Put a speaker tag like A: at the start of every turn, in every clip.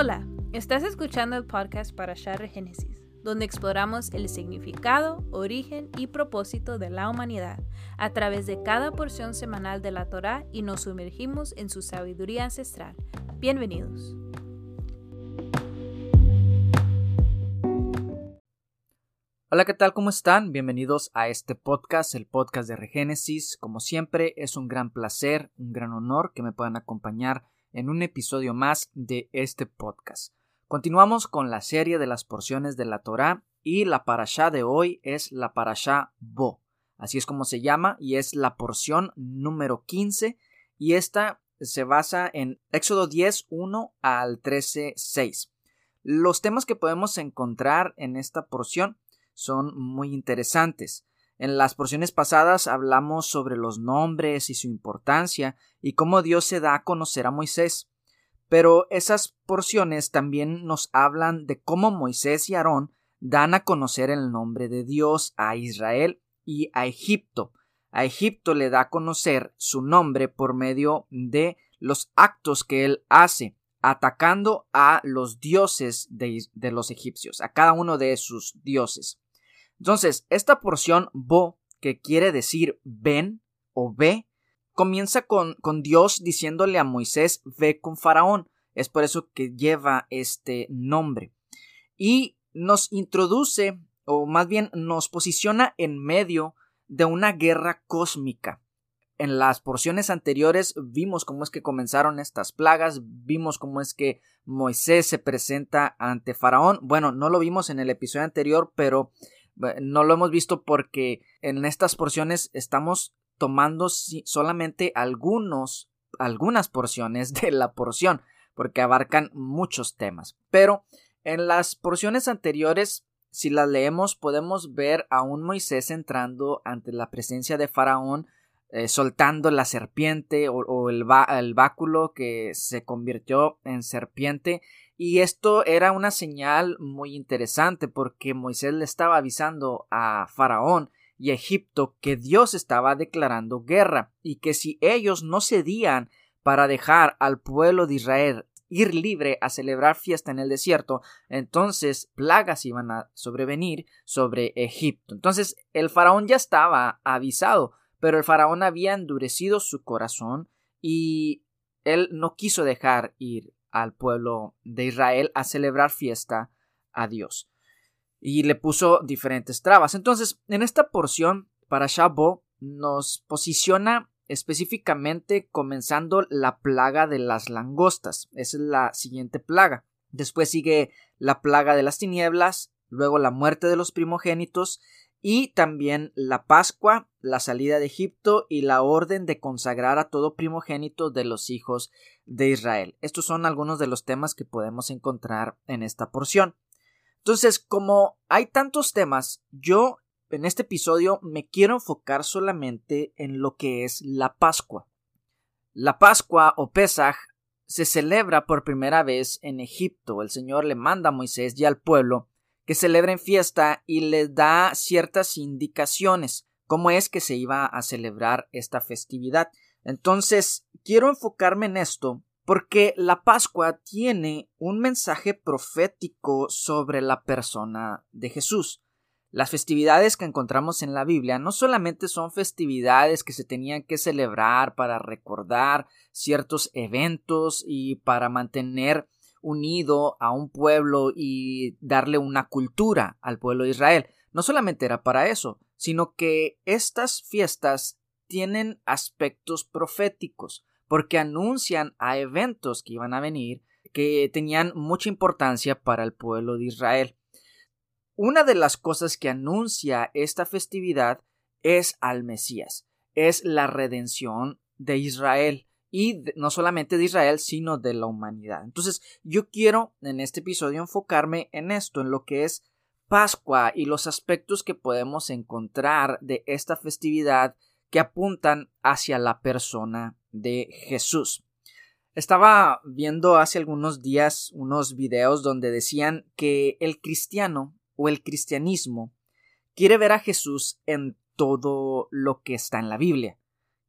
A: Hola, estás escuchando el podcast para Share Génesis, donde exploramos el significado, origen y propósito de la humanidad a través de cada porción semanal de la Torá y nos sumergimos en su sabiduría ancestral. Bienvenidos.
B: Hola, ¿qué tal? ¿Cómo están? Bienvenidos a este podcast, el podcast de Regénesis. Como siempre, es un gran placer, un gran honor que me puedan acompañar en un episodio más de este podcast. Continuamos con la serie de las porciones de la Torá y la parashá de hoy es la parashá Bo. Así es como se llama y es la porción número 15 y esta se basa en Éxodo 10, 1 al 13, 6. Los temas que podemos encontrar en esta porción son muy interesantes. En las porciones pasadas hablamos sobre los nombres y su importancia y cómo Dios se da a conocer a Moisés. Pero esas porciones también nos hablan de cómo Moisés y Aarón dan a conocer el nombre de Dios a Israel y a Egipto. A Egipto le da a conocer su nombre por medio de los actos que él hace, atacando a los dioses de, de los egipcios, a cada uno de sus dioses. Entonces, esta porción bo, que quiere decir ven o ve, comienza con, con Dios diciéndole a Moisés ve con Faraón. Es por eso que lleva este nombre. Y nos introduce, o más bien nos posiciona en medio de una guerra cósmica. En las porciones anteriores vimos cómo es que comenzaron estas plagas, vimos cómo es que Moisés se presenta ante Faraón. Bueno, no lo vimos en el episodio anterior, pero no lo hemos visto porque en estas porciones estamos tomando solamente algunos, algunas porciones de la porción, porque abarcan muchos temas. Pero en las porciones anteriores, si las leemos, podemos ver a un Moisés entrando ante la presencia de Faraón, eh, soltando la serpiente o, el, el báculo que se convirtió en serpiente y esto era una señal muy interesante porque Moisés le estaba avisando a Faraón y a Egipto que Dios estaba declarando guerra y que si ellos no cedían para dejar al pueblo de Israel ir libre a celebrar fiesta en el desierto, entonces plagas iban a sobrevenir sobre Egipto. Entonces el faraón ya estaba avisado, pero el faraón había endurecido su corazón y él no quiso dejar ir al pueblo de Israel a celebrar fiesta a Dios. Y le puso diferentes trabas. Entonces, en esta porción, para Shabo nos posiciona específicamente comenzando la plaga de las langostas. Esa es la siguiente plaga. Después sigue la plaga de las tinieblas, luego la muerte de los primogénitos y también la Pascua, la salida de Egipto y la orden de consagrar a todo primogénito de los hijos de Israel. Estos son algunos de los temas que podemos encontrar en esta porción. Entonces, como hay tantos temas, yo en este episodio me quiero enfocar solamente en lo que es la Pascua. La Pascua o Pesaj se celebra por primera vez en Egipto. El Señor le manda a Moisés y al pueblo que celebren fiesta y les da ciertas indicaciones cómo es que se iba a celebrar esta festividad. Entonces, quiero enfocarme en esto porque la Pascua tiene un mensaje profético sobre la persona de Jesús. Las festividades que encontramos en la Biblia no solamente son festividades que se tenían que celebrar para recordar ciertos eventos y para mantener unido a un pueblo y darle una cultura al pueblo de Israel. No solamente era para eso, sino que estas fiestas tienen aspectos proféticos, porque anuncian a eventos que iban a venir que tenían mucha importancia para el pueblo de Israel. Una de las cosas que anuncia esta festividad es al Mesías, es la redención de Israel y no solamente de Israel, sino de la humanidad. Entonces, yo quiero en este episodio enfocarme en esto, en lo que es Pascua y los aspectos que podemos encontrar de esta festividad que apuntan hacia la persona de Jesús. Estaba viendo hace algunos días unos videos donde decían que el cristiano o el cristianismo quiere ver a Jesús en todo lo que está en la Biblia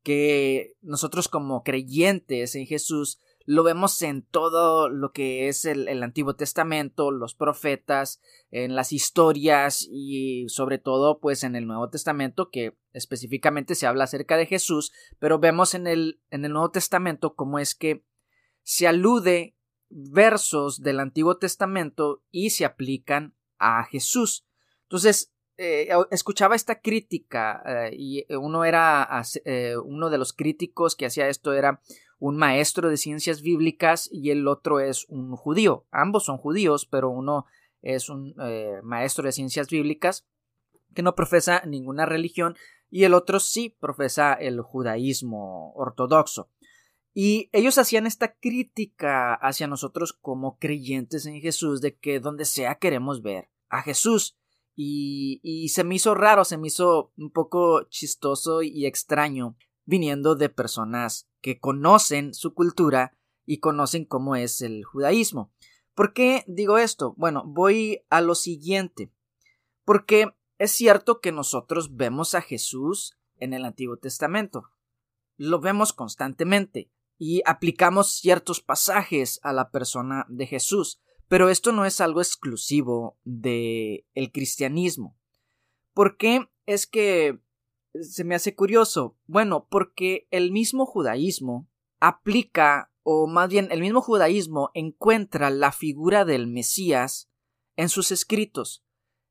B: que nosotros como creyentes en Jesús lo vemos en todo lo que es el, Antiguo Testamento, los profetas, en las historias y sobre todo pues en el Nuevo Testamento que específicamente se habla acerca de Jesús, pero vemos en el, en el Nuevo Testamento cómo es que se alude versos del Antiguo Testamento y se aplican a Jesús. Entonces, eh, escuchaba esta crítica eh, y uno era eh, uno de los críticos que hacía esto era un maestro de ciencias bíblicas y el otro es un judío. Ambos son judíos, pero uno es un maestro de ciencias bíblicas que no profesa ninguna religión y el otro sí profesa el judaísmo ortodoxo. Y ellos hacían esta crítica hacia nosotros como creyentes en Jesús de que donde sea queremos ver a Jesús. Y, se me hizo raro, se me hizo un poco chistoso y extraño viniendo de personas que conocen su cultura y conocen cómo es el judaísmo. ¿Por qué digo esto? Bueno, voy a lo siguiente. Porque es cierto que nosotros vemos a Jesús en el Antiguo Testamento. Lo vemos constantemente y aplicamos ciertos pasajes a la persona de Jesús. Pero esto no es algo exclusivo del el cristianismo. ¿Por qué es que se me hace curioso? Bueno, porque el mismo judaísmo aplica, o más bien el mismo judaísmo encuentra la figura del Mesías en sus escritos.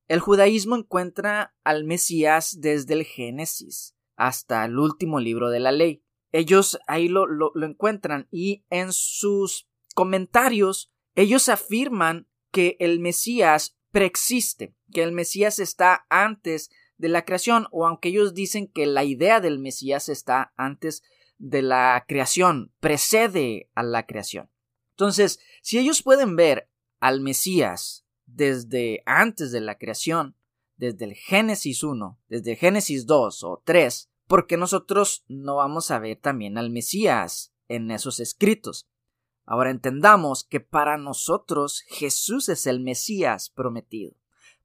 B: El judaísmo encuentra al Mesías desde el Génesis hasta el último libro de la ley. Ellos ahí lo, lo, lo encuentran y en sus comentarios ellos afirman que el Mesías preexiste, que el Mesías está antes de la creación, o aunque ellos dicen que la idea del Mesías está antes de la creación, precede a la creación. Entonces, si ellos pueden ver al Mesías desde antes de la creación, desde el Génesis 1, desde Génesis 2 o 3, ¿por qué nosotros no vamos a ver también al Mesías en esos escritos? Ahora entendamos que para nosotros Jesús es el Mesías prometido.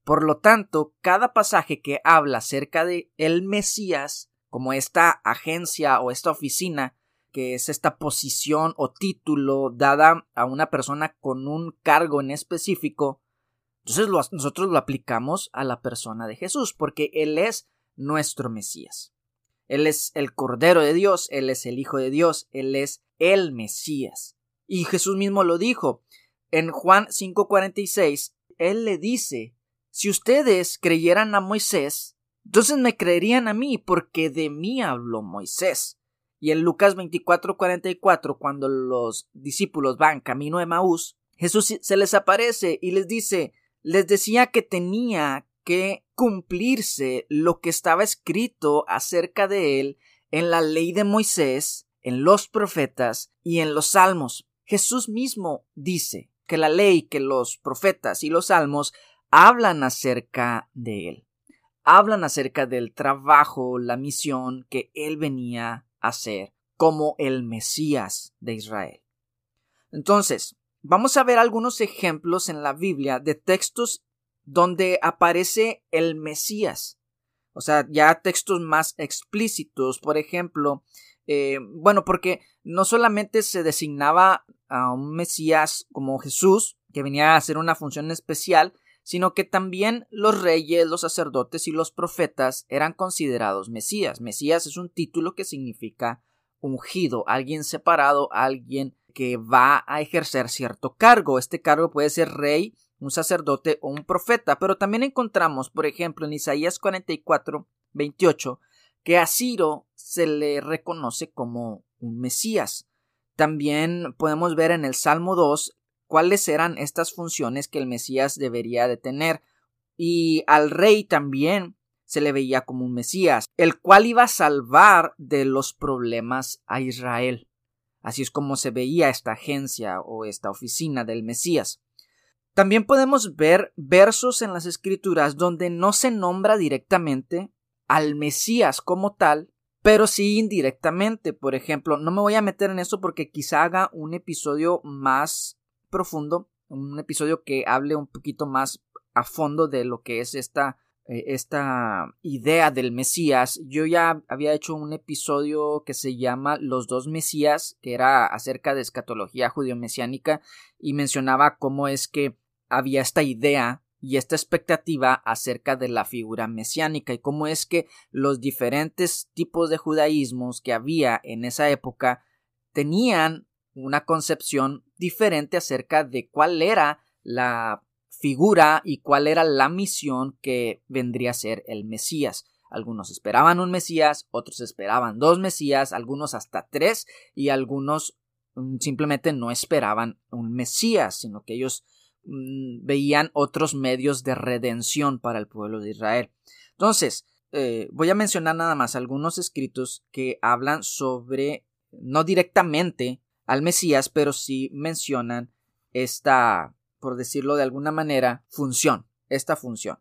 B: Por lo tanto, cada pasaje que habla acerca de el Mesías, como esta agencia o esta oficina, que es esta posición o título dada a una persona con un cargo en específico, entonces nosotros lo aplicamos a la persona de Jesús, porque Él es nuestro Mesías. Él es el Cordero de Dios, Él es el Hijo de Dios, Él es el Mesías. Y Jesús mismo lo dijo. En Juan 5:46, Él le dice, si ustedes creyeran a Moisés, entonces me creerían a mí, porque de mí habló Moisés. Y en Lucas 24:44, cuando los discípulos van camino a Maús, Jesús se les aparece y les dice, les decía que tenía que cumplirse lo que estaba escrito acerca de él en la ley de Moisés, en los profetas y en los salmos. Jesús mismo dice que la ley, que los profetas y los salmos hablan acerca de él, hablan acerca del trabajo, la misión que él venía a hacer como el Mesías de Israel. Entonces, vamos a ver algunos ejemplos en la Biblia de textos donde aparece el Mesías. O sea, ya textos más explícitos, por ejemplo, eh, bueno, porque no solamente se designaba a un Mesías como Jesús, que venía a hacer una función especial, sino que también los reyes, los sacerdotes y los profetas eran considerados Mesías. Mesías es un título que significa ungido, alguien separado, alguien que va a ejercer cierto cargo. Este cargo puede ser rey, un sacerdote o un profeta, pero también encontramos, por ejemplo, en Isaías 44, 28, que a Ciro se le reconoce como un Mesías. También podemos ver en el Salmo 2 cuáles eran estas funciones que el Mesías debería de tener. Y al rey también se le veía como un Mesías, el cual iba a salvar de los problemas a Israel. Así es como se veía esta agencia o esta oficina del Mesías. También podemos ver versos en las escrituras donde no se nombra directamente al Mesías como tal, pero sí indirectamente. Por ejemplo, no me voy a meter en eso porque quizá haga un episodio más profundo, un episodio que hable un poquito más a fondo de lo que es esta eh, esta idea del Mesías, yo ya había hecho un episodio que se llama Los dos Mesías, que era acerca de escatología judío-mesiánica, y mencionaba cómo es que había esta idea y esta expectativa acerca de la figura mesiánica y cómo es que los diferentes tipos de judaísmos que había en esa época tenían una concepción diferente acerca de cuál era la figura y cuál era la misión que vendría a ser el Mesías. Algunos esperaban un Mesías, otros esperaban dos Mesías, algunos hasta tres y algunos mm, simplemente no esperaban un Mesías, sino que ellos mm, veían otros medios de redención para el pueblo de Israel. Entonces, eh, voy a mencionar nada más algunos escritos que hablan sobre, no directamente al Mesías, pero sí mencionan esta por decirlo de alguna manera, función, esta función.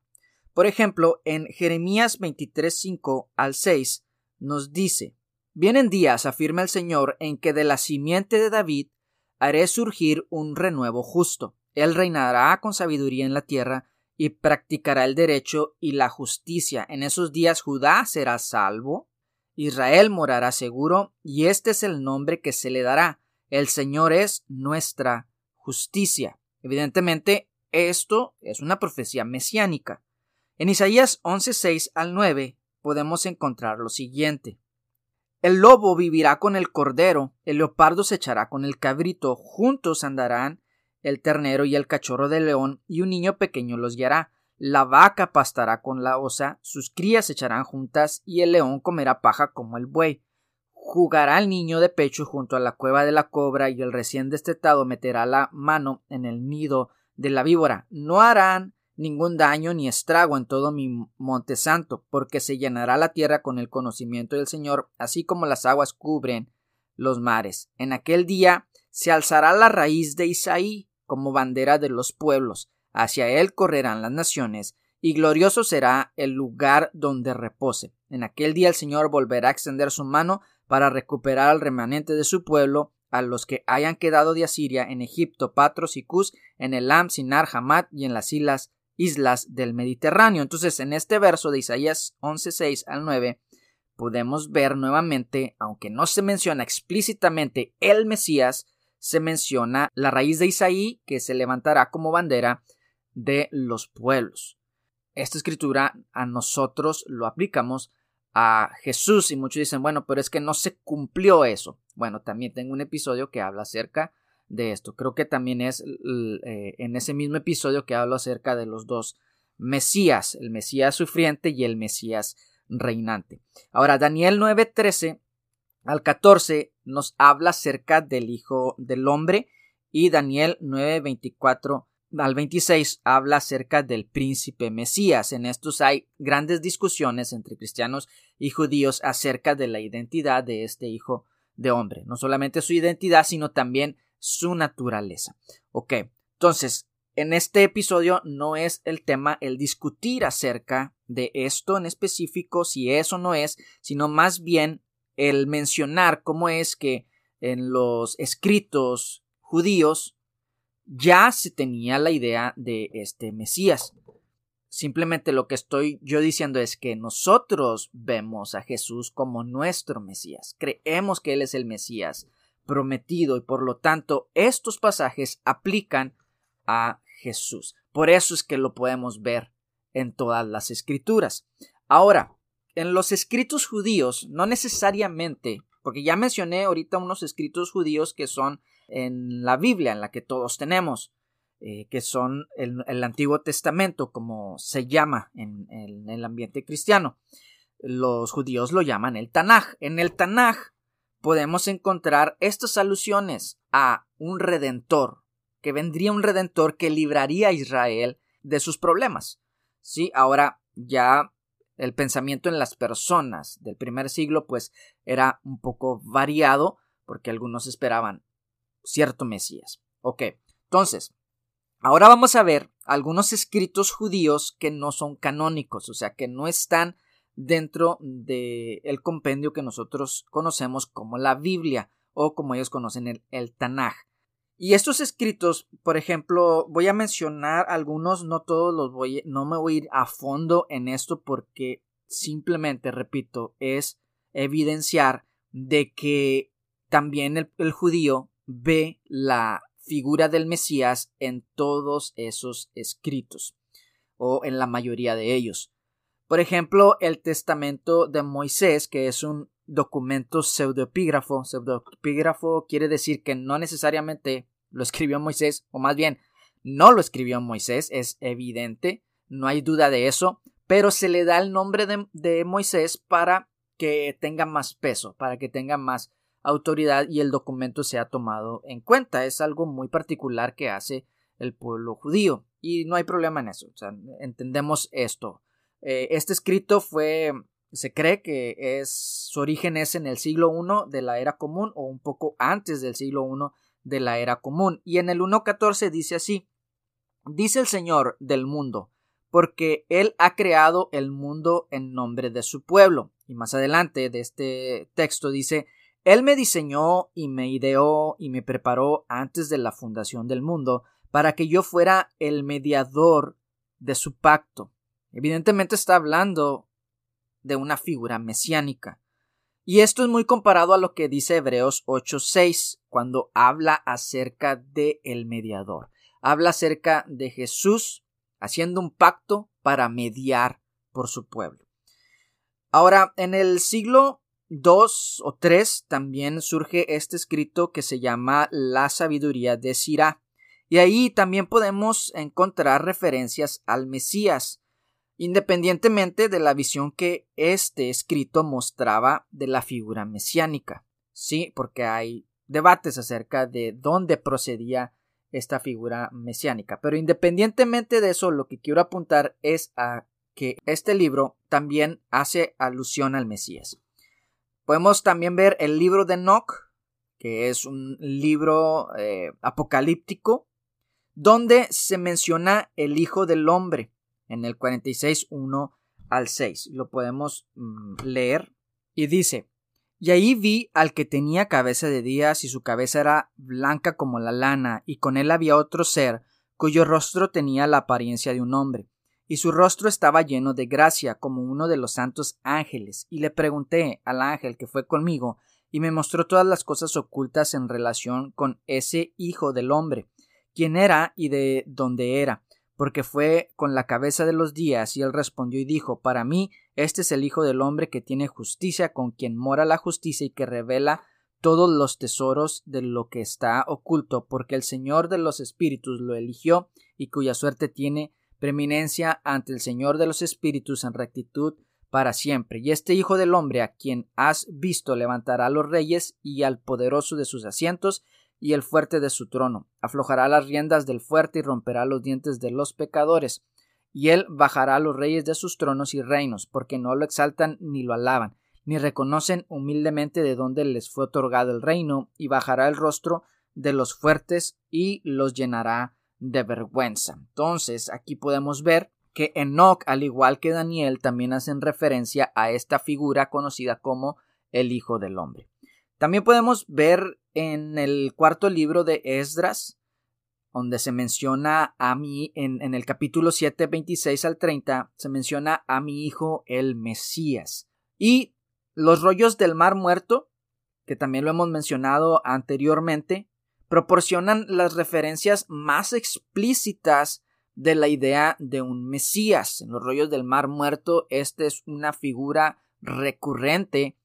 B: Por ejemplo, en Jeremías 23:5 al 6 nos dice, Vienen días, afirma el Señor, en que de la simiente de David haré surgir un renuevo justo. Él reinará con sabiduría en la tierra y practicará el derecho y la justicia. En esos días Judá será salvo, Israel morará seguro, y este es el nombre que se le dará. El Señor es nuestra justicia. Evidentemente, esto es una profecía mesiánica. En Isaías 11:6 al 9 podemos encontrar lo siguiente. El lobo vivirá con el cordero, el leopardo se echará con el cabrito, juntos andarán el ternero y el cachorro de león, y un niño pequeño los guiará. La vaca pastará con la osa, sus crías se echarán juntas, y el león comerá paja como el buey. Jugará el niño de pecho junto a la cueva de la cobra y el recién destetado meterá la mano en el nido de la víbora. No harán ningún daño ni estrago en todo mi monte santo, porque se llenará la tierra con el conocimiento del Señor, así como las aguas cubren los mares. En aquel día se alzará la raíz de Isaí como bandera de los pueblos, hacia él correrán las naciones, y glorioso será el lugar donde repose. En aquel día el Señor volverá a extender su mano para recuperar al remanente de su pueblo, a los que hayan quedado de Asiria en Egipto, Patros y Cus, en Elam, Sinar, Hamad y en las islas, islas del Mediterráneo. Entonces, en este verso de Isaías 11:6 al 9, podemos ver nuevamente, aunque no se menciona explícitamente el Mesías, se menciona la raíz de Isaí que se levantará como bandera de los pueblos. Esta escritura a nosotros lo aplicamos a Jesús y muchos dicen, bueno, pero es que no se cumplió eso. Bueno, también tengo un episodio que habla acerca de esto. Creo que también es eh, en ese mismo episodio que hablo acerca de los dos Mesías, el Mesías sufriente y el Mesías reinante. Ahora, Daniel 9:13 al 14 nos habla acerca del Hijo del Hombre y Daniel 9:24 al 26 habla acerca del príncipe Mesías. En estos hay grandes discusiones entre cristianos y judíos acerca de la identidad de este hijo de hombre. No solamente su identidad, sino también su naturaleza. Ok, entonces, en este episodio no es el tema el discutir acerca de esto en específico, si es o no es, sino más bien el mencionar cómo es que en los escritos judíos ya se tenía la idea de este Mesías. Simplemente lo que estoy yo diciendo es que nosotros vemos a Jesús como nuestro Mesías. Creemos que Él es el Mesías prometido y por lo tanto estos pasajes aplican a Jesús. Por eso es que lo podemos ver en todas las escrituras. Ahora, en los escritos judíos, no necesariamente, porque ya mencioné ahorita unos escritos judíos que son en la Biblia, en la que todos tenemos, eh, que son el, Antiguo Testamento, como se llama en, el ambiente cristiano. Los judíos lo llaman el Tanaj. En el Tanaj podemos encontrar estas alusiones a un redentor, que vendría un redentor que libraría a Israel de sus problemas. Sí, ahora ya el pensamiento en las personas del primer siglo pues era un poco variado porque algunos esperaban cierto Mesías. Ok, entonces, ahora vamos a ver algunos escritos judíos que no son canónicos, o sea, que no están dentro del el compendio que nosotros conocemos como la Biblia o como ellos conocen el, Tanaj. Y estos escritos, por ejemplo, voy a mencionar algunos, no todos los voy, no me voy a ir a fondo en esto porque simplemente, repito, es evidenciar de que también el judío ve la figura del Mesías en todos esos escritos o en la mayoría de ellos. Por ejemplo, el Testamento de Moisés, que es un documento pseudoepígrafo. Pseudoepígrafo quiere decir que no necesariamente lo escribió Moisés, o más bien, no lo escribió Moisés, es evidente, no hay duda de eso, pero se le da el nombre de, de Moisés para que tenga más peso, para que tenga más autoridad y el documento sea tomado en cuenta. Es algo muy particular que hace el pueblo judío y no hay problema en eso. O sea, entendemos esto. Eh, este escrito fue, se cree que es, su origen es en el siglo I de la era común o un poco antes del siglo I de la era común. Y en el 1.14 dice así, dice el Señor del mundo, porque Él ha creado el mundo en nombre de su pueblo. Y más adelante de este texto dice, Él me diseñó y me ideó y me preparó antes de la fundación del mundo para que yo fuera el mediador de su pacto Evidentemente está hablando de una figura mesiánica. Y esto es muy comparado a lo que dice Hebreos 8:6 cuando habla acerca de el mediador. Habla acerca de Jesús haciendo un pacto para mediar por su pueblo. Ahora, en el siglo 2 o 3 también surge este escrito que se llama La sabiduría de Sirá. Y ahí también podemos encontrar referencias al Mesías independientemente de la visión que este escrito mostraba de la figura mesiánica. Sí, porque hay debates acerca de dónde procedía esta figura mesiánica. Pero independientemente de eso, lo que quiero apuntar es a que este libro también hace alusión al Mesías. Podemos también ver el libro de Enoch, que es un libro eh, apocalíptico, donde se menciona el Hijo del Hombre en el 46, 1 al 6. Lo podemos mm, leer. Y dice, y ahí vi al que tenía cabeza de días y su cabeza era blanca como la lana, y con él había otro ser, cuyo rostro tenía la apariencia de un hombre, y su rostro estaba lleno de gracia como uno de los santos ángeles, y le pregunté al ángel que fue conmigo, y me mostró todas las cosas ocultas en relación con ese hijo del hombre, quién era y de dónde era, porque fue con la cabeza de los días, y él respondió y dijo Para mí, este es el Hijo del hombre que tiene justicia, con quien mora la justicia y que revela todos los tesoros de lo que está oculto, porque el Señor de los Espíritus lo eligió, y cuya suerte tiene preeminencia ante el Señor de los Espíritus en rectitud para siempre. Y este Hijo del hombre, a quien has visto, levantará a los reyes y al poderoso de sus asientos, y el fuerte de su trono. Aflojará las riendas del fuerte y romperá los dientes de los pecadores. Y él bajará a los reyes de sus tronos y reinos, porque no lo exaltan ni lo alaban, ni reconocen humildemente de dónde les fue otorgado el reino, y bajará el rostro de los fuertes y los llenará de vergüenza. Entonces, aquí podemos ver que Enoch, al igual que Daniel, también hacen referencia a esta figura conocida como el Hijo del Hombre. También podemos ver en el cuarto libro de Esdras, donde se menciona a mí, en, en el capítulo 7, 26 al 30, se menciona a mi hijo el Mesías. Y los rollos del mar muerto, que también lo hemos mencionado anteriormente, proporcionan las referencias más explícitas de la idea de un Mesías. En los rollos del mar muerto, esta es una figura recurrente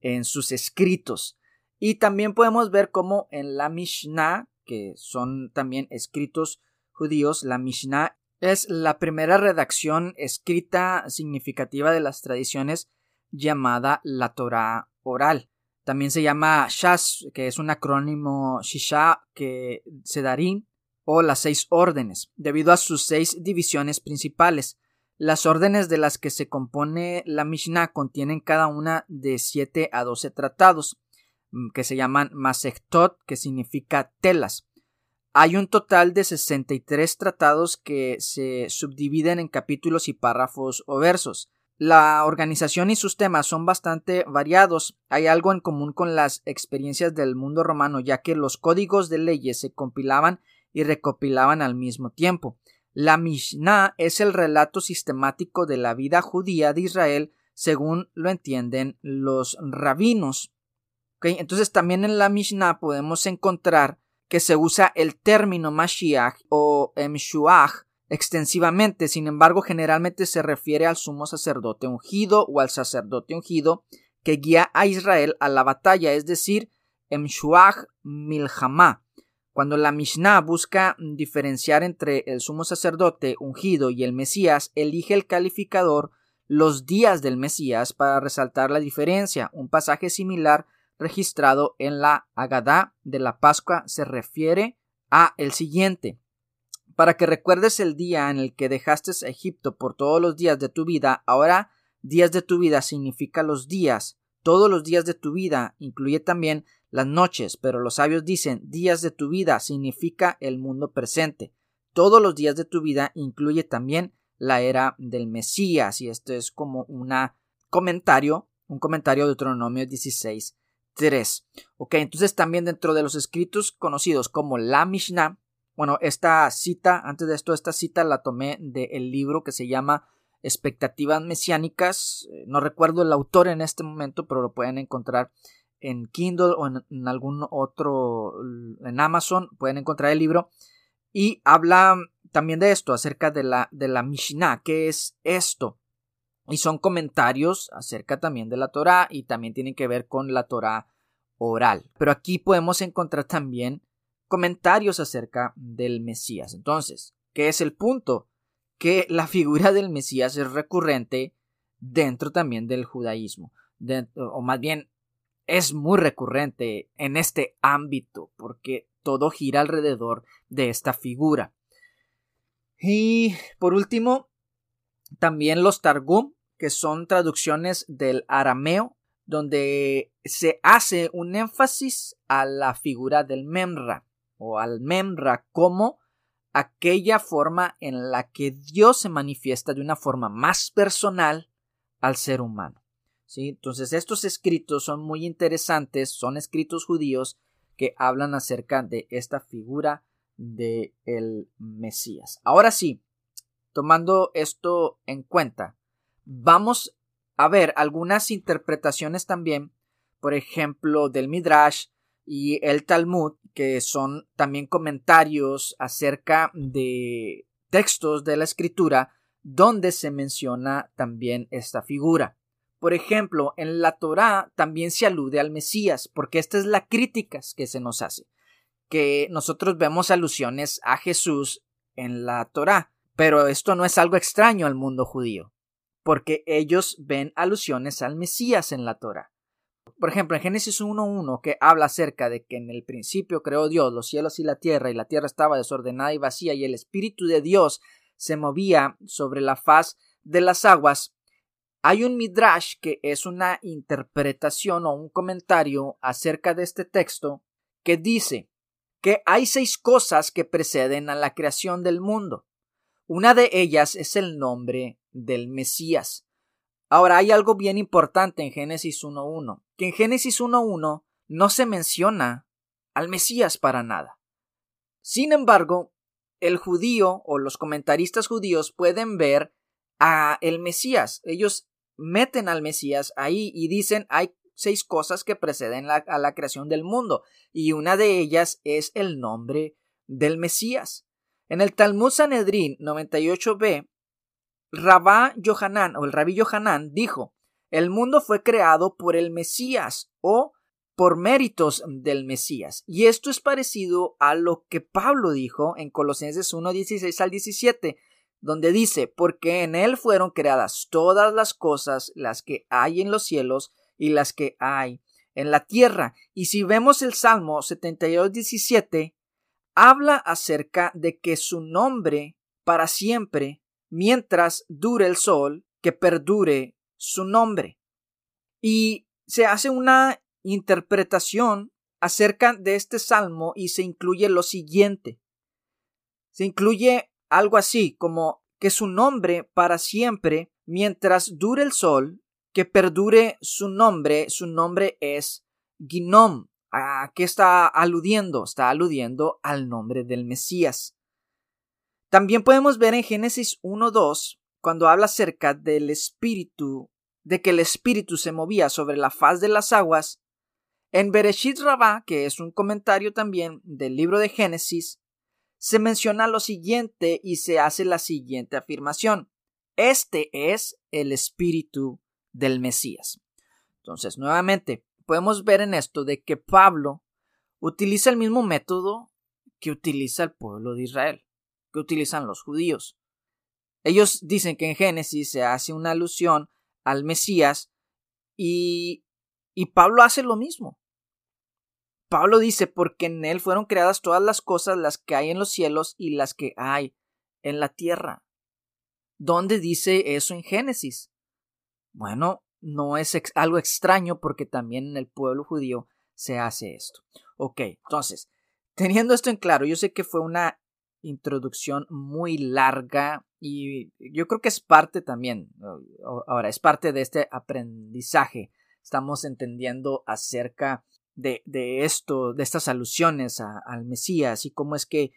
B: en sus escritos. Y también podemos ver cómo en la Mishnah, que son también escritos judíos, la Mishnah es la primera redacción escrita significativa de las tradiciones llamada la Torah oral. También se llama Shas, que es un acrónimo Shisha, que Sedarim, o las seis órdenes, debido a sus seis divisiones principales. Las órdenes de las que se compone la Mishnah contienen cada una de siete a doce tratados. Mm, que se llaman Masechtot, que significa telas. Hay un total de 63 tratados que se subdividen en capítulos y párrafos o versos. La organización y sus temas son bastante variados. Hay algo en común con las experiencias del mundo romano, ya que los códigos de leyes se compilaban y recopilaban al mismo tiempo. La Mishnah es el relato sistemático de la vida judía de Israel según lo entienden los rabinos. Entonces también en la Mishnah podemos encontrar que se usa el término Mashiach o Emshuach extensivamente, sin embargo generalmente se refiere al sumo sacerdote ungido o al sacerdote ungido que guía a Israel a la batalla, es decir, Emshuach Milhamá. Cuando la Mishnah busca diferenciar entre el sumo sacerdote ungido y el Mesías, elige el calificador los días del Mesías para resaltar la diferencia. Un pasaje similar registrado en la Agadá de la Pascua se refiere a el siguiente. Para que recuerdes el día en el que dejaste Egipto por todos los días de tu vida, ahora días de tu vida significa los días, todos los días de tu vida, incluye también las noches, pero los sabios dicen días de tu vida significa el mundo presente. Todos los días de tu vida incluye también la era del Mesías, y esto es como un comentario, un comentario de Deuteronomio 16, 3. Ok, entonces también dentro de los escritos conocidos como la Mishnah, bueno, esta cita, antes de esto, esta cita la tomé del libro que se llama Expectativas Mesiánicas. Eh, no recuerdo el autor en este momento, pero lo pueden encontrar en Kindle o en, algún otro, en Amazon, pueden encontrar el libro. Y habla también de esto, acerca de la, de la Mishnah, ¿qué es esto? Y son comentarios acerca también de la Torah y también tienen que ver con la Torah oral. Pero aquí podemos encontrar también comentarios acerca del Mesías. Entonces, ¿qué es el punto? Que la figura del Mesías es recurrente dentro también del judaísmo. o más bien, es muy recurrente en este ámbito, porque todo gira alrededor de esta figura. Y por último, también los Targum que son traducciones del arameo, donde se hace un énfasis a la figura del Memra o al Memra como aquella forma en la que Dios se manifiesta de una forma más personal al ser humano. ¿Sí? Entonces estos escritos son muy interesantes, son escritos judíos que hablan acerca de esta figura de el Mesías. Ahora sí, tomando esto en cuenta, vamos a ver algunas interpretaciones también, por ejemplo, del Midrash y el Talmud, que son también comentarios acerca de textos de la escritura donde se menciona también esta figura. Por ejemplo, en la Torá también se alude al Mesías, porque esta es la crítica que se nos hace, que nosotros vemos alusiones a Jesús en la Torá, pero esto no es algo extraño al mundo judío porque ellos ven alusiones al Mesías en la Torah. Por ejemplo, en Génesis 1.1, que habla acerca de que en el principio creó Dios los cielos y la tierra, y la tierra estaba desordenada y vacía, y el Espíritu de Dios se movía sobre la faz de las aguas, hay un midrash que es una interpretación o un comentario acerca de este texto que dice que hay seis cosas que preceden a la creación del mundo. Una de ellas es el nombre del Mesías. Ahora hay algo bien importante en Génesis 1.1, que en Génesis 1.1 no se menciona al Mesías para nada. Sin embargo, el judío o los comentaristas judíos pueden ver a el Mesías. Ellos meten al Mesías ahí y dicen hay seis cosas que preceden a la creación del mundo y una de ellas es el nombre del Mesías. En el Talmud Sanedrín 98b Rabá Yohanan o el rabí Yohanan dijo, el mundo fue creado por el Mesías o por méritos del Mesías. Y esto es parecido a lo que Pablo dijo en Colosenses 1, 16 al 17, donde dice, porque en él fueron creadas todas las cosas, las que hay en los cielos y las que hay en la tierra. Y si vemos el Salmo 72, 17, habla acerca de que su nombre para siempre mientras dure el sol, que perdure su nombre. Y se hace una interpretación acerca de este salmo y se incluye lo siguiente. Se incluye algo así como que su nombre para siempre mientras dure el sol, que perdure su nombre, su nombre es Ginom. ¿A qué está aludiendo? Está aludiendo al nombre del Mesías. También podemos ver en Génesis 1.2, cuando habla acerca del espíritu, de que el espíritu se movía sobre la faz de las aguas, en Bereshit Rabá, que es un comentario también del libro de Génesis, se menciona lo siguiente y se hace la siguiente afirmación. Este es el espíritu del Mesías. Entonces, nuevamente, podemos ver en esto de que Pablo utiliza el mismo método que utiliza el pueblo de Israel, que utilizan los judíos. Ellos dicen que en Génesis se hace una alusión al Mesías y, y Pablo hace lo mismo. Pablo dice, porque en él fueron creadas todas las cosas, las que hay en los cielos y las que hay en la tierra. ¿Dónde dice eso en Génesis? Bueno, no es algo extraño porque también en el pueblo judío se hace esto. Ok, entonces, teniendo esto en claro, yo sé que fue una introducción muy larga y yo creo que es parte también, ahora es parte de este aprendizaje. Estamos entendiendo acerca de, esto, de estas alusiones al Mesías y cómo es que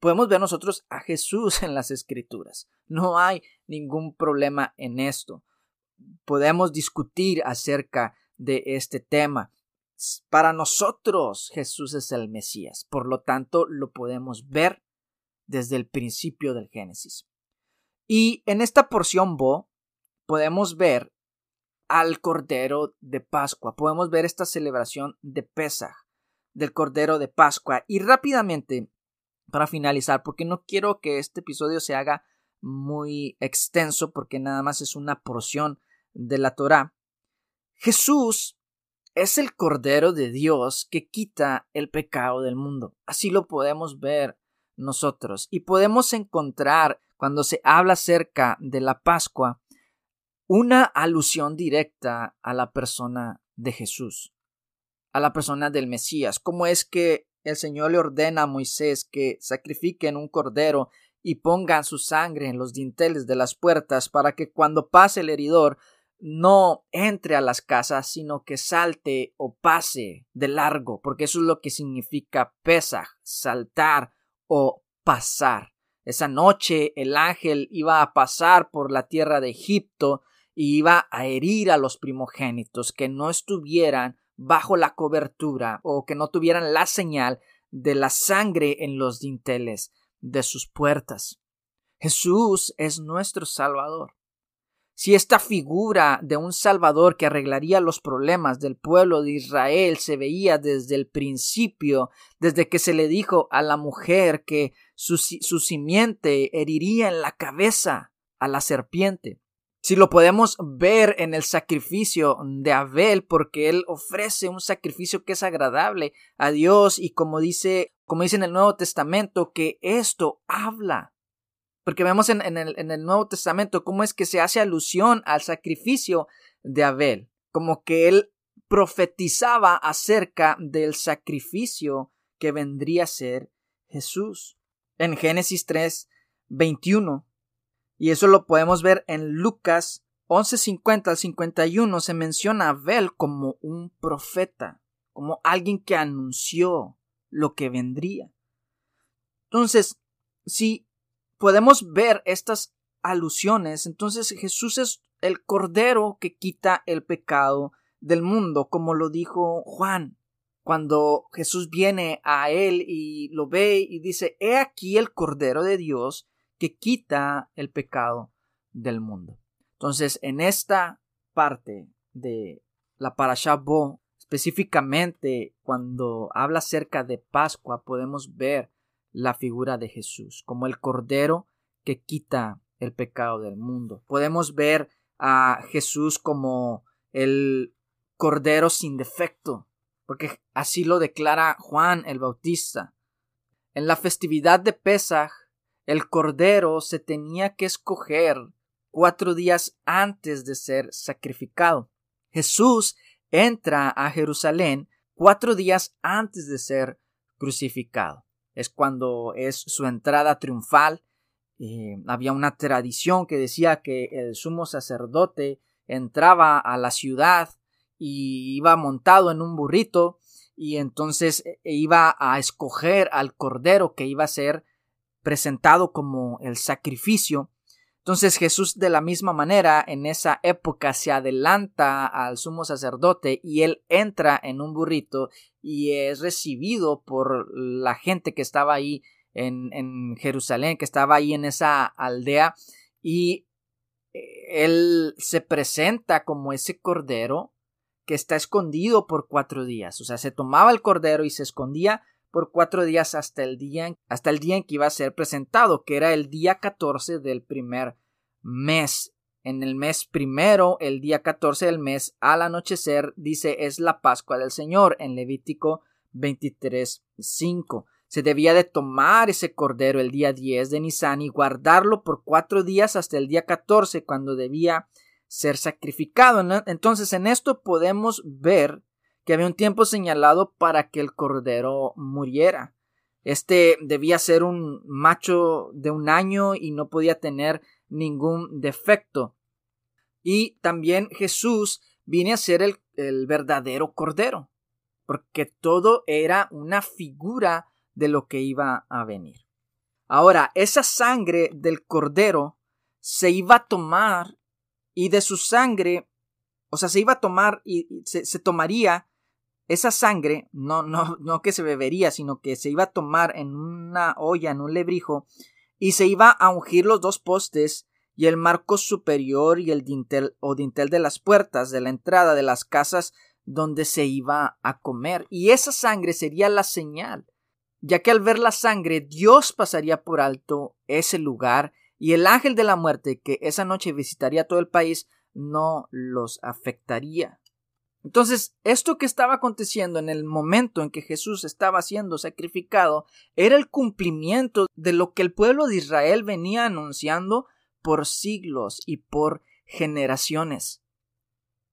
B: podemos ver nosotros a Jesús en las escrituras. No hay ningún problema en esto. Podemos discutir acerca de este tema. Para nosotros Jesús es el Mesías, por lo tanto lo podemos ver desde el principio del Génesis. Y en esta porción Bo podemos ver al Cordero de Pascua. Podemos ver esta celebración de Pesaj, del Cordero de Pascua. Y rápidamente, para finalizar, porque no quiero que este episodio se haga muy extenso, porque nada más es una porción de la Torá. Jesús es el Cordero de Dios que quita el pecado del mundo. Así lo podemos ver nosotros. Y podemos encontrar, cuando se habla acerca de la Pascua, una alusión directa a la persona de Jesús, a la persona del Mesías. ¿Cómo es que el Señor le ordena a Moisés que sacrifiquen un cordero y pongan su sangre en los dinteles de las puertas para que cuando pase el heridor no entre a las casas, sino que salte o pase de largo, porque eso es lo que significa pesaj, saltar o pasar. Esa noche el ángel iba a pasar por la tierra de Egipto y iba a herir a los primogénitos que no estuvieran bajo la cobertura o que no tuvieran la señal de la sangre en los dinteles de sus puertas. Jesús es nuestro Salvador. Si esta figura de un Salvador que arreglaría los problemas del pueblo de Israel se veía desde el principio, desde que se le dijo a la mujer que su, su simiente heriría en la cabeza a la serpiente, si lo podemos ver en el sacrificio de Abel, porque él ofrece un sacrificio que es agradable a Dios y como dice, como dice en el Nuevo Testamento, que esto habla. Porque vemos en, el, el Nuevo Testamento cómo es que se hace alusión al sacrificio de Abel, como que él profetizaba acerca del sacrificio que vendría a ser Jesús. En Génesis 3, 21 y eso lo podemos ver en Lucas 11:50 al 51. Se menciona a Abel como un profeta, como alguien que anunció lo que vendría. Entonces, si podemos ver estas alusiones, entonces Jesús es el cordero que quita el pecado del mundo, como lo dijo Juan. Cuando Jesús viene a él y lo ve y dice, He aquí el Cordero de Dios que quita el pecado del mundo. Entonces, en esta parte de la Parashah Bo, específicamente cuando habla acerca de Pascua, podemos ver la figura de Jesús como el Cordero que quita el pecado del mundo. Podemos ver a Jesús como el Cordero sin defecto, porque así lo declara Juan el Bautista. En la festividad de Pesaj el cordero se tenía que escoger cuatro días antes de ser sacrificado. Jesús entra a Jerusalén cuatro días antes de ser crucificado. Es cuando es su entrada triunfal eh, había una tradición que decía que el sumo sacerdote entraba a la ciudad y iba montado en un burrito y entonces e, e iba a escoger al cordero que iba a ser presentado como el sacrificio. Entonces Jesús de la misma manera en esa época se adelanta al sumo sacerdote y él entra en un burrito y es recibido por la gente que estaba ahí en, Jerusalén, que estaba ahí en esa aldea y eh, él se presenta como ese cordero que está escondido por cuatro días. O sea, se tomaba el cordero y se escondía por cuatro días hasta el día, hasta el día en que iba a ser presentado, que era el día 14 del primer mes. En el mes primero, el día 14 del mes, al anochecer, dice es la Pascua del Señor en Levítico 23, 5. Se debía de tomar ese cordero el día 10 de Nisan y guardarlo por cuatro días hasta el día 14, cuando debía ser sacrificado. Entonces en esto podemos ver que había un tiempo señalado para que el cordero muriera. Este debía ser un macho de un año y no podía tener ningún defecto. Y también Jesús viene a ser el, el verdadero cordero, porque todo era una figura de lo que iba a venir. Ahora, esa sangre del cordero se iba a tomar y de su sangre, o sea, se iba a tomar y se, tomaría esa sangre, no, no, no que se bebería, sino que se iba a tomar en una olla, en un lebrijo, y se iba a ungir los dos postes y el marco superior y el dintel o dintel de las puertas de la entrada de las casas donde se iba a comer. Y esa sangre sería la señal, ya que al ver la sangre Dios pasaría por alto ese lugar y el ángel de la muerte que esa noche visitaría todo el país no los afectaría. Entonces, esto que estaba aconteciendo en el momento en que Jesús estaba siendo sacrificado era el cumplimiento de lo que el pueblo de Israel venía anunciando por siglos y por generaciones.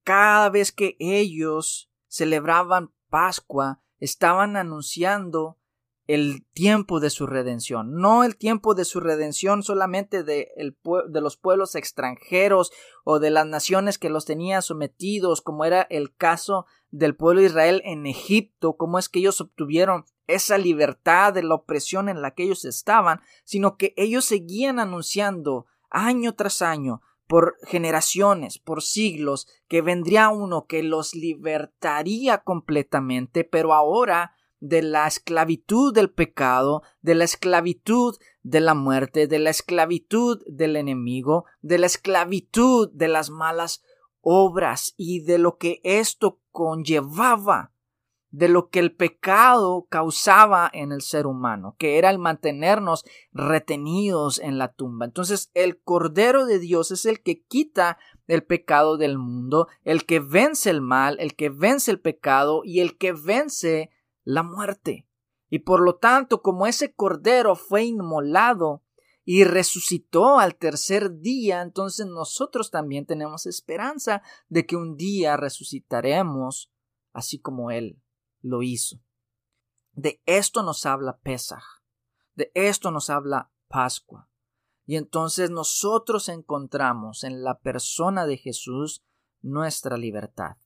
B: Cada vez que ellos celebraban Pascua, estaban anunciando el tiempo de su redención, no el tiempo de su redención solamente de, de, los pueblos extranjeros o de las naciones que los tenía sometidos, como era el caso del pueblo de Israel en Egipto, cómo es que ellos obtuvieron esa libertad de la opresión en la que ellos estaban, sino que ellos seguían anunciando año tras año por generaciones, por siglos, que vendría uno que los libertaría completamente, pero ahora de la esclavitud del pecado, de la esclavitud de la muerte, de la esclavitud del enemigo, de la esclavitud de las malas obras y de lo que esto conllevaba, de lo que el pecado causaba en el ser humano, que era el mantenernos retenidos en la tumba. Entonces el Cordero de Dios es el que quita el pecado del mundo, el que vence el mal, el que vence el pecado y el que vence la muerte. Y por lo tanto, como ese cordero fue inmolado y resucitó al tercer día, entonces nosotros también tenemos esperanza de que un día resucitaremos así como Él lo hizo. De esto nos habla Pesaj, de esto nos habla Pascua. Y entonces nosotros encontramos en la persona de Jesús nuestra libertad,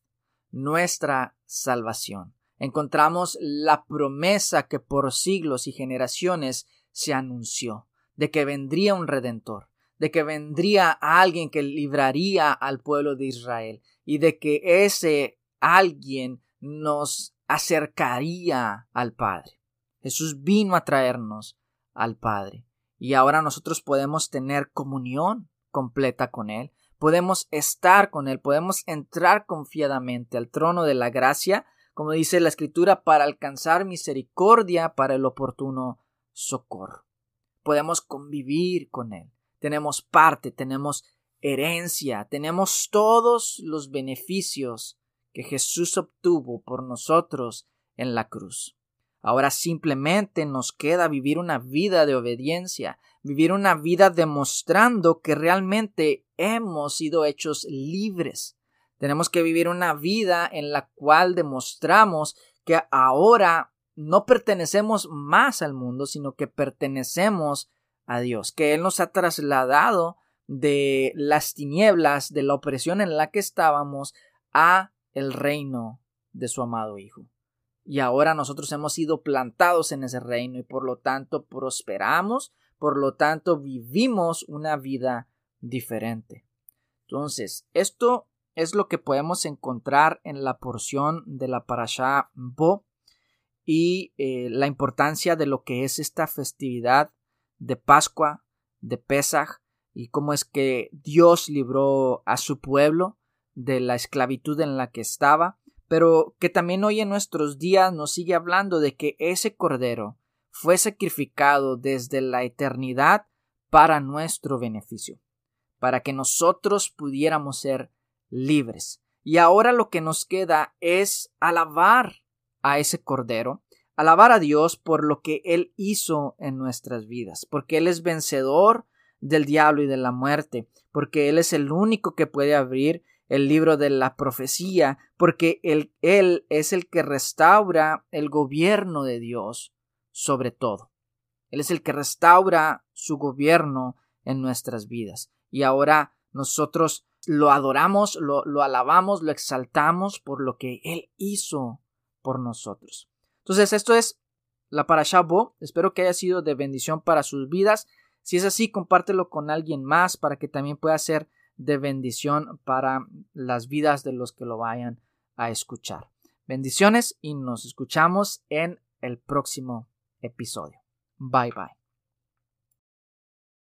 B: nuestra salvación encontramos la promesa que por siglos y generaciones se anunció, de que vendría un redentor, de que vendría alguien que libraría al pueblo de Israel y de que ese alguien nos acercaría al Padre. Jesús vino a traernos al Padre y ahora nosotros podemos tener comunión completa con Él, podemos estar con Él, podemos entrar confiadamente al trono de la gracia como dice la escritura, para alcanzar misericordia para el oportuno socorro. Podemos convivir con Él. Tenemos parte, tenemos herencia, tenemos todos los beneficios que Jesús obtuvo por nosotros en la cruz. Ahora simplemente nos queda vivir una vida de obediencia, vivir una vida demostrando que realmente hemos sido hechos libres, tenemos que vivir una vida en la cual demostramos que ahora no pertenecemos más al mundo, sino que pertenecemos a Dios, que Él nos ha trasladado de las tinieblas, de la opresión en la que estábamos, a el reino de su amado Hijo. Y ahora nosotros hemos sido plantados en ese reino y por lo tanto prosperamos, por lo tanto vivimos una vida diferente. Entonces, esto es lo que podemos encontrar en la porción de la parasha Bo y eh, la importancia de lo que es esta festividad de Pascua, de Pesaj, y cómo es que Dios libró a su pueblo de la esclavitud en la que estaba, pero que también hoy en nuestros días nos sigue hablando de que ese cordero fue sacrificado desde la eternidad para nuestro beneficio, para que nosotros pudiéramos ser libres. Y ahora lo que nos queda es alabar a ese cordero, alabar a Dios por lo que Él hizo en nuestras vidas, porque Él es vencedor del diablo y de la muerte, porque Él es el único que puede abrir el libro de la profecía, porque él, es el que restaura el gobierno de Dios sobre todo. Él es el que restaura su gobierno en nuestras vidas. Y ahora nosotros lo adoramos, lo, alabamos, lo exaltamos por lo que Él hizo por nosotros. Entonces, esto es la Parashá Bo. Espero que haya sido de bendición para sus vidas. Si es así, compártelo con alguien más para que también pueda ser de bendición para las vidas de los que lo vayan a escuchar. Bendiciones y nos escuchamos en el próximo episodio. Bye bye.